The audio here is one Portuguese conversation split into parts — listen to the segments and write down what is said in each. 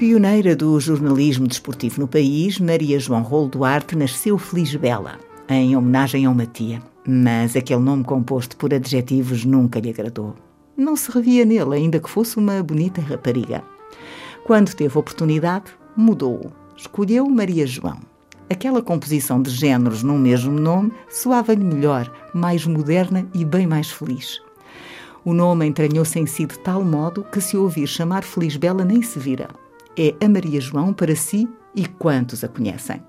Pioneira do jornalismo desportivo no país, Maria João Rolo Duarte nasceu Feliz Bela, em homenagem a uma tia. Mas aquele nome composto por adjetivos nunca lhe agradou. Não se revia nele, ainda que fosse uma bonita rapariga. Quando teve oportunidade, mudou-o. Escolheu Maria João. Aquela composição de géneros num mesmo nome soava-lhe melhor, mais moderna e bem mais feliz. O nome entranhou-se em si de tal modo que se ouvir chamar Feliz Bela nem se vira é a Maria João para si e quantos a conhecem.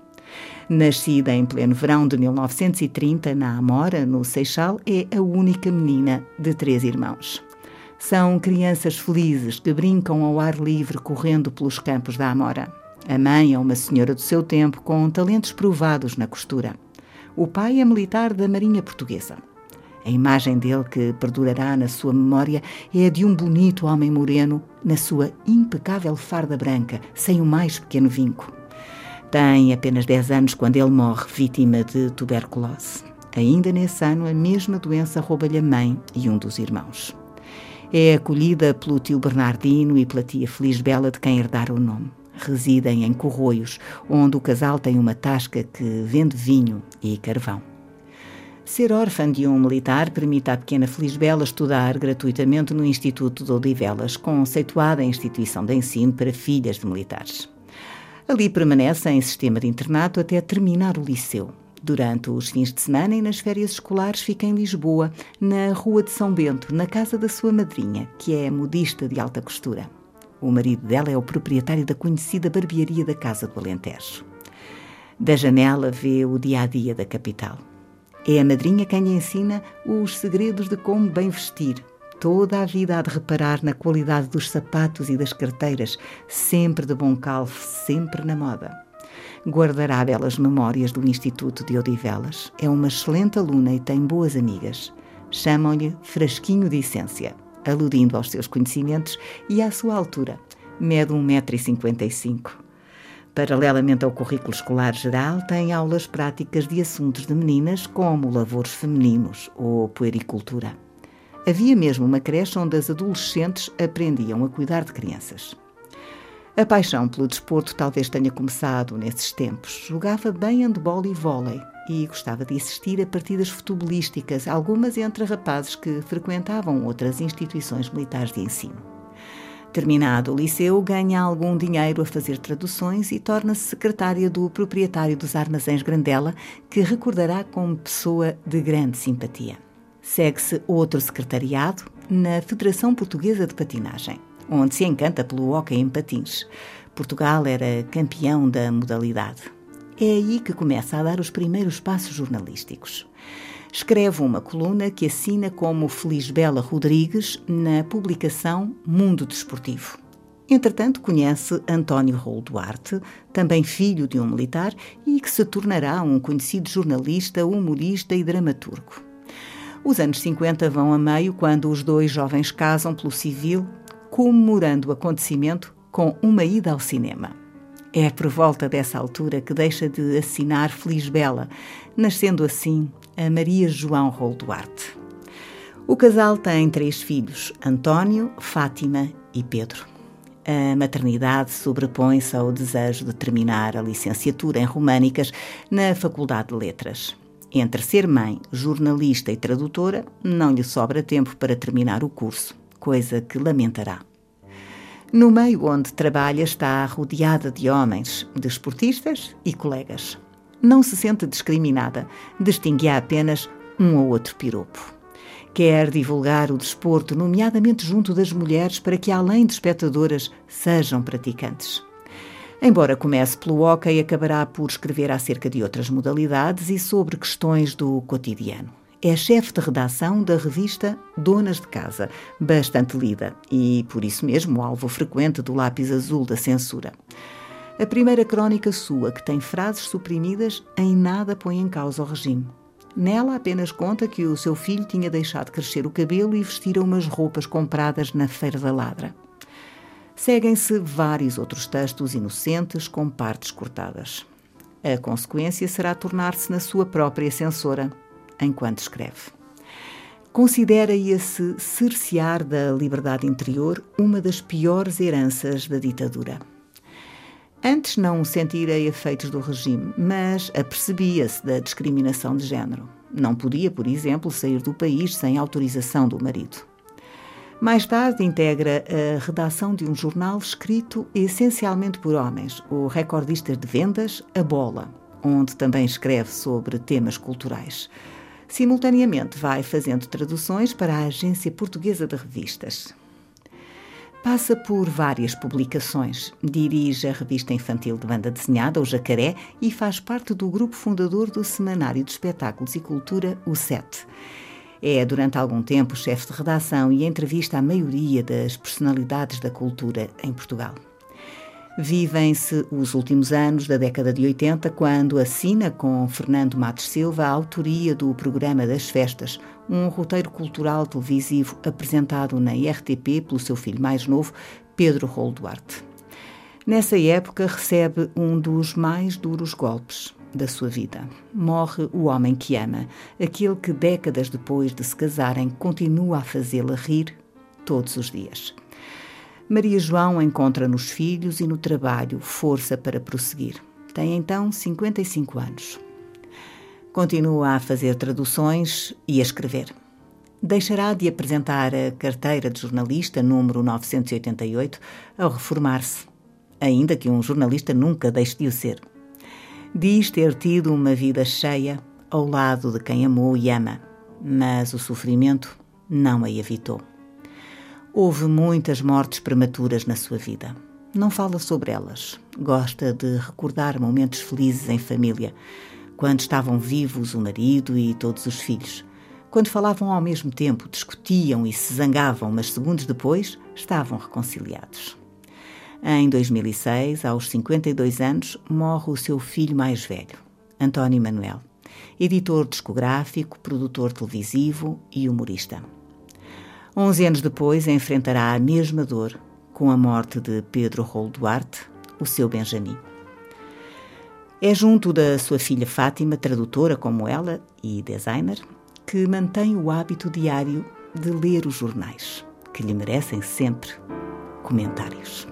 Nascida em pleno verão de 1930 na Amora, no Seixal, é a única menina de três irmãos. São crianças felizes que brincam ao ar livre correndo pelos campos da Amora. A mãe é uma senhora do seu tempo com talentos provados na costura. O pai é militar da Marinha Portuguesa. A imagem dele que perdurará na sua memória é a de um bonito homem moreno na sua impecável farda branca, sem o mais pequeno vinco. Tem apenas 10 anos quando ele morre, vítima de tuberculose. Ainda nesse ano, a mesma doença rouba-lhe a mãe e um dos irmãos. É acolhida pelo tio Bernardino e pela tia Feliz Bela, de quem herdara o nome. Residem em Corroios, onde o casal tem uma tasca que vende vinho e carvão. Ser órfã de um militar permite à pequena Felisbela estudar gratuitamente no Instituto de Odivelas, conceituada instituição de ensino para filhas de militares. Ali permanece em sistema de internato até terminar o liceu. Durante os fins de semana e nas férias escolares fica em Lisboa, na Rua de São Bento, na casa da sua madrinha, que é modista de alta costura. O marido dela é o proprietário da conhecida barbearia da Casa do Alentejo. Da janela vê o dia a dia da capital. É a madrinha quem lhe ensina os segredos de como bem vestir. Toda a vida há de reparar na qualidade dos sapatos e das carteiras, sempre de bom calço, sempre na moda. Guardará belas memórias do Instituto de Odivelas. É uma excelente aluna e tem boas amigas. Chamam-lhe Frasquinho de Essência, aludindo aos seus conhecimentos e à sua altura. Mede 1,55m. Paralelamente ao currículo escolar geral, tem aulas práticas de assuntos de meninas, como lavores femininos ou puericultura. Havia mesmo uma creche onde as adolescentes aprendiam a cuidar de crianças. A paixão pelo desporto talvez tenha começado nesses tempos. Jogava bem handball e vôlei e gostava de assistir a partidas futebolísticas, algumas entre rapazes que frequentavam outras instituições militares de ensino. Terminado o liceu, ganha algum dinheiro a fazer traduções e torna-se secretária do proprietário dos armazéns Grandela, que recordará como pessoa de grande simpatia. Segue-se outro secretariado na Federação Portuguesa de Patinagem, onde se encanta pelo hóquei em patins. Portugal era campeão da modalidade. É aí que começa a dar os primeiros passos jornalísticos escreve uma coluna que assina como Felisbela Rodrigues na publicação Mundo Desportivo. Entretanto, conhece António Rolo Duarte, também filho de um militar e que se tornará um conhecido jornalista, humorista e dramaturgo. Os anos 50 vão a meio quando os dois jovens casam pelo civil, comemorando o acontecimento com uma ida ao cinema. É por volta dessa altura que deixa de assinar Feliz Bela, nascendo assim a Maria João Rolo Duarte. O casal tem três filhos, António, Fátima e Pedro. A maternidade sobrepõe-se ao desejo de terminar a licenciatura em Românicas na Faculdade de Letras. Entre ser mãe, jornalista e tradutora, não lhe sobra tempo para terminar o curso, coisa que lamentará. No meio onde trabalha está rodeada de homens, de esportistas e colegas. Não se sente discriminada, distingue apenas um ou outro piropo. Quer divulgar o desporto, nomeadamente junto das mulheres, para que, além de espectadoras, sejam praticantes. Embora comece pelo hóquei, acabará por escrever acerca de outras modalidades e sobre questões do cotidiano é chefe de redação da revista Donas de Casa, bastante lida e, por isso mesmo, alvo frequente do lápis azul da censura. A primeira crónica sua, que tem frases suprimidas, em nada põe em causa o regime. Nela apenas conta que o seu filho tinha deixado crescer o cabelo e vestira umas roupas compradas na Feira da Ladra. Seguem-se vários outros textos inocentes com partes cortadas. A consequência será tornar-se na sua própria censora, enquanto escreve. Considera esse cercear da liberdade interior uma das piores heranças da ditadura. Antes não sentira efeitos do regime, mas apercebia-se da discriminação de género. Não podia, por exemplo, sair do país sem autorização do marido. Mais tarde integra a redação de um jornal escrito essencialmente por homens, o recordista de vendas A Bola, onde também escreve sobre temas culturais. Simultaneamente vai fazendo traduções para a Agência Portuguesa de Revistas. Passa por várias publicações, dirige a revista infantil de banda desenhada, O Jacaré, e faz parte do grupo fundador do Semanário de Espetáculos e Cultura, o SET. É, durante algum tempo, chefe de redação e entrevista a maioria das personalidades da cultura em Portugal. Vivem-se os últimos anos da década de 80, quando assina com Fernando Matos Silva a autoria do Programa das Festas, um roteiro cultural televisivo apresentado na RTP pelo seu filho mais novo, Pedro Rolo. Nessa época recebe um dos mais duros golpes da sua vida. Morre o homem que ama, aquele que décadas depois de se casarem continua a fazê-la rir todos os dias. Maria João encontra nos filhos e no trabalho força para prosseguir. Tem então 55 anos. Continua a fazer traduções e a escrever. Deixará de apresentar a carteira de jornalista número 988 ao reformar-se, ainda que um jornalista nunca deixe de o ser. Diz ter tido uma vida cheia ao lado de quem amou e ama, mas o sofrimento não a evitou. Houve muitas mortes prematuras na sua vida. Não fala sobre elas. Gosta de recordar momentos felizes em família, quando estavam vivos o marido e todos os filhos. Quando falavam ao mesmo tempo, discutiam e se zangavam, mas segundos depois estavam reconciliados. Em 2006, aos 52 anos, morre o seu filho mais velho, António Manuel, editor discográfico, produtor televisivo e humorista. Onze anos depois, enfrentará a mesma dor com a morte de Pedro Rolo Duarte, o seu Benjamin. É junto da sua filha Fátima, tradutora como ela e designer, que mantém o hábito diário de ler os jornais, que lhe merecem sempre comentários.